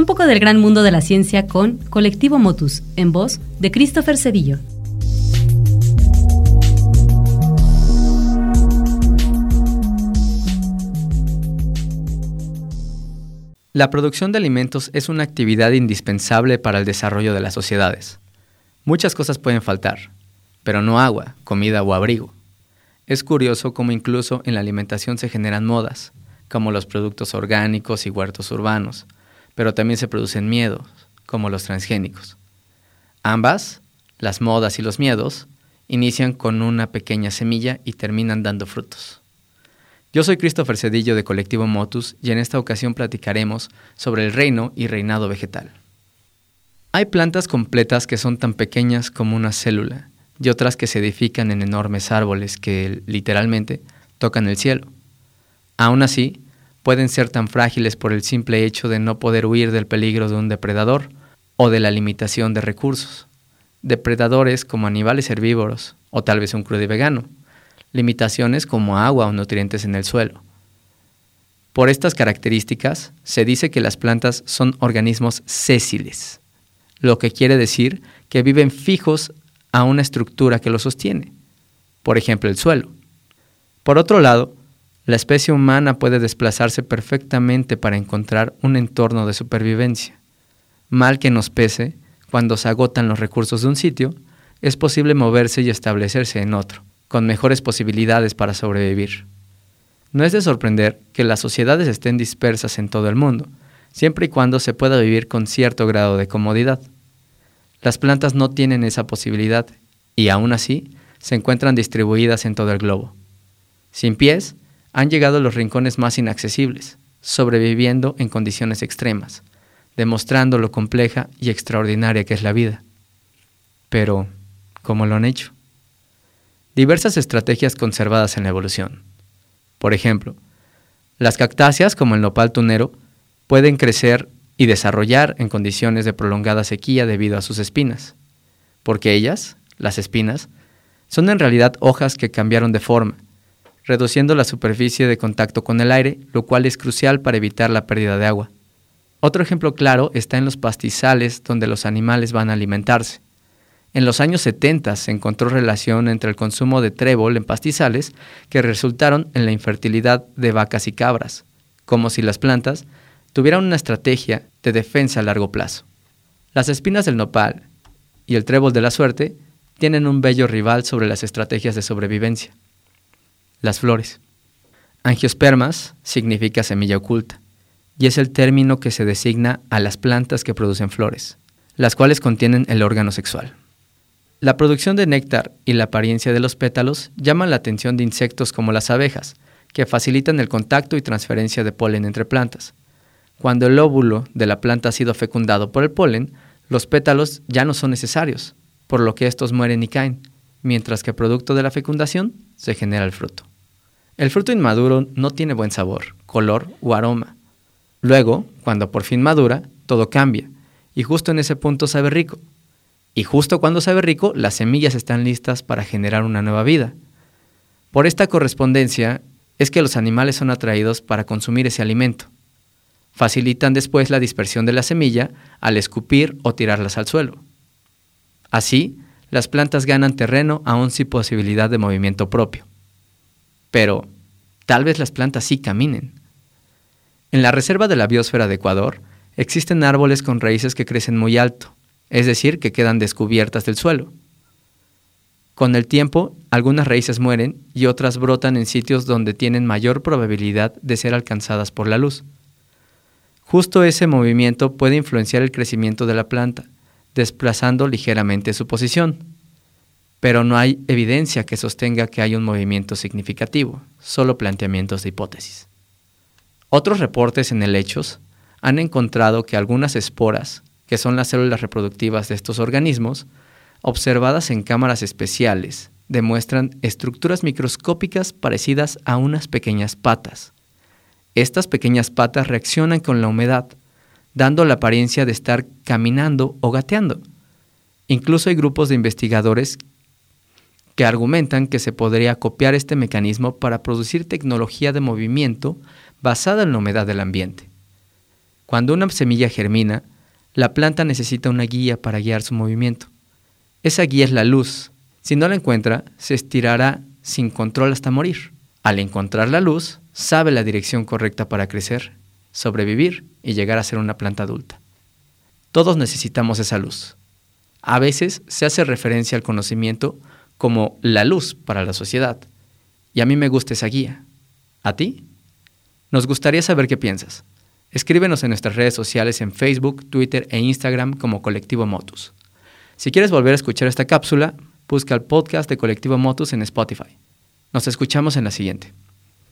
Un poco del gran mundo de la ciencia con Colectivo Motus, en voz de Christopher Cedillo. La producción de alimentos es una actividad indispensable para el desarrollo de las sociedades. Muchas cosas pueden faltar, pero no agua, comida o abrigo. Es curioso cómo incluso en la alimentación se generan modas, como los productos orgánicos y huertos urbanos, pero también se producen miedos, como los transgénicos. Ambas, las modas y los miedos, inician con una pequeña semilla y terminan dando frutos. Yo soy Christopher Cedillo de Colectivo Motus y en esta ocasión platicaremos sobre el reino y reinado vegetal. Hay plantas completas que son tan pequeñas como una célula y otras que se edifican en enormes árboles que literalmente tocan el cielo. Aún así, pueden ser tan frágiles por el simple hecho de no poder huir del peligro de un depredador o de la limitación de recursos. Depredadores como animales herbívoros o tal vez un crudo vegano. Limitaciones como agua o nutrientes en el suelo. Por estas características, se dice que las plantas son organismos sésiles lo que quiere decir que viven fijos a una estructura que los sostiene, por ejemplo el suelo. Por otro lado, la especie humana puede desplazarse perfectamente para encontrar un entorno de supervivencia. Mal que nos pese, cuando se agotan los recursos de un sitio, es posible moverse y establecerse en otro, con mejores posibilidades para sobrevivir. No es de sorprender que las sociedades estén dispersas en todo el mundo, siempre y cuando se pueda vivir con cierto grado de comodidad. Las plantas no tienen esa posibilidad y aún así se encuentran distribuidas en todo el globo. Sin pies, han llegado a los rincones más inaccesibles, sobreviviendo en condiciones extremas, demostrando lo compleja y extraordinaria que es la vida. Pero, ¿cómo lo han hecho? Diversas estrategias conservadas en la evolución. Por ejemplo, las cactáceas, como el nopal tunero, pueden crecer y desarrollar en condiciones de prolongada sequía debido a sus espinas, porque ellas, las espinas, son en realidad hojas que cambiaron de forma, reduciendo la superficie de contacto con el aire, lo cual es crucial para evitar la pérdida de agua. Otro ejemplo claro está en los pastizales donde los animales van a alimentarse. En los años 70 se encontró relación entre el consumo de trébol en pastizales que resultaron en la infertilidad de vacas y cabras, como si las plantas tuvieran una estrategia de defensa a largo plazo. Las espinas del nopal y el trébol de la suerte tienen un bello rival sobre las estrategias de sobrevivencia. Las flores. Angiospermas significa semilla oculta, y es el término que se designa a las plantas que producen flores, las cuales contienen el órgano sexual. La producción de néctar y la apariencia de los pétalos llaman la atención de insectos como las abejas, que facilitan el contacto y transferencia de polen entre plantas, cuando el óvulo de la planta ha sido fecundado por el polen, los pétalos ya no son necesarios, por lo que estos mueren y caen, mientras que producto de la fecundación se genera el fruto. El fruto inmaduro no tiene buen sabor, color o aroma. Luego, cuando por fin madura, todo cambia, y justo en ese punto sabe rico. Y justo cuando sabe rico, las semillas están listas para generar una nueva vida. Por esta correspondencia es que los animales son atraídos para consumir ese alimento facilitan después la dispersión de la semilla al escupir o tirarlas al suelo. Así, las plantas ganan terreno aún sin posibilidad de movimiento propio. Pero, tal vez las plantas sí caminen. En la reserva de la biosfera de Ecuador existen árboles con raíces que crecen muy alto, es decir, que quedan descubiertas del suelo. Con el tiempo, algunas raíces mueren y otras brotan en sitios donde tienen mayor probabilidad de ser alcanzadas por la luz. Justo ese movimiento puede influenciar el crecimiento de la planta, desplazando ligeramente su posición. Pero no hay evidencia que sostenga que hay un movimiento significativo, solo planteamientos de hipótesis. Otros reportes en helechos han encontrado que algunas esporas, que son las células reproductivas de estos organismos, observadas en cámaras especiales, demuestran estructuras microscópicas parecidas a unas pequeñas patas, estas pequeñas patas reaccionan con la humedad, dando la apariencia de estar caminando o gateando. Incluso hay grupos de investigadores que argumentan que se podría copiar este mecanismo para producir tecnología de movimiento basada en la humedad del ambiente. Cuando una semilla germina, la planta necesita una guía para guiar su movimiento. Esa guía es la luz. Si no la encuentra, se estirará sin control hasta morir. Al encontrar la luz, sabe la dirección correcta para crecer, sobrevivir y llegar a ser una planta adulta. Todos necesitamos esa luz. A veces se hace referencia al conocimiento como la luz para la sociedad, y a mí me gusta esa guía. ¿A ti? Nos gustaría saber qué piensas. Escríbenos en nuestras redes sociales en Facebook, Twitter e Instagram como Colectivo Motus. Si quieres volver a escuchar esta cápsula, busca el podcast de Colectivo Motus en Spotify. Nos escuchamos en la siguiente.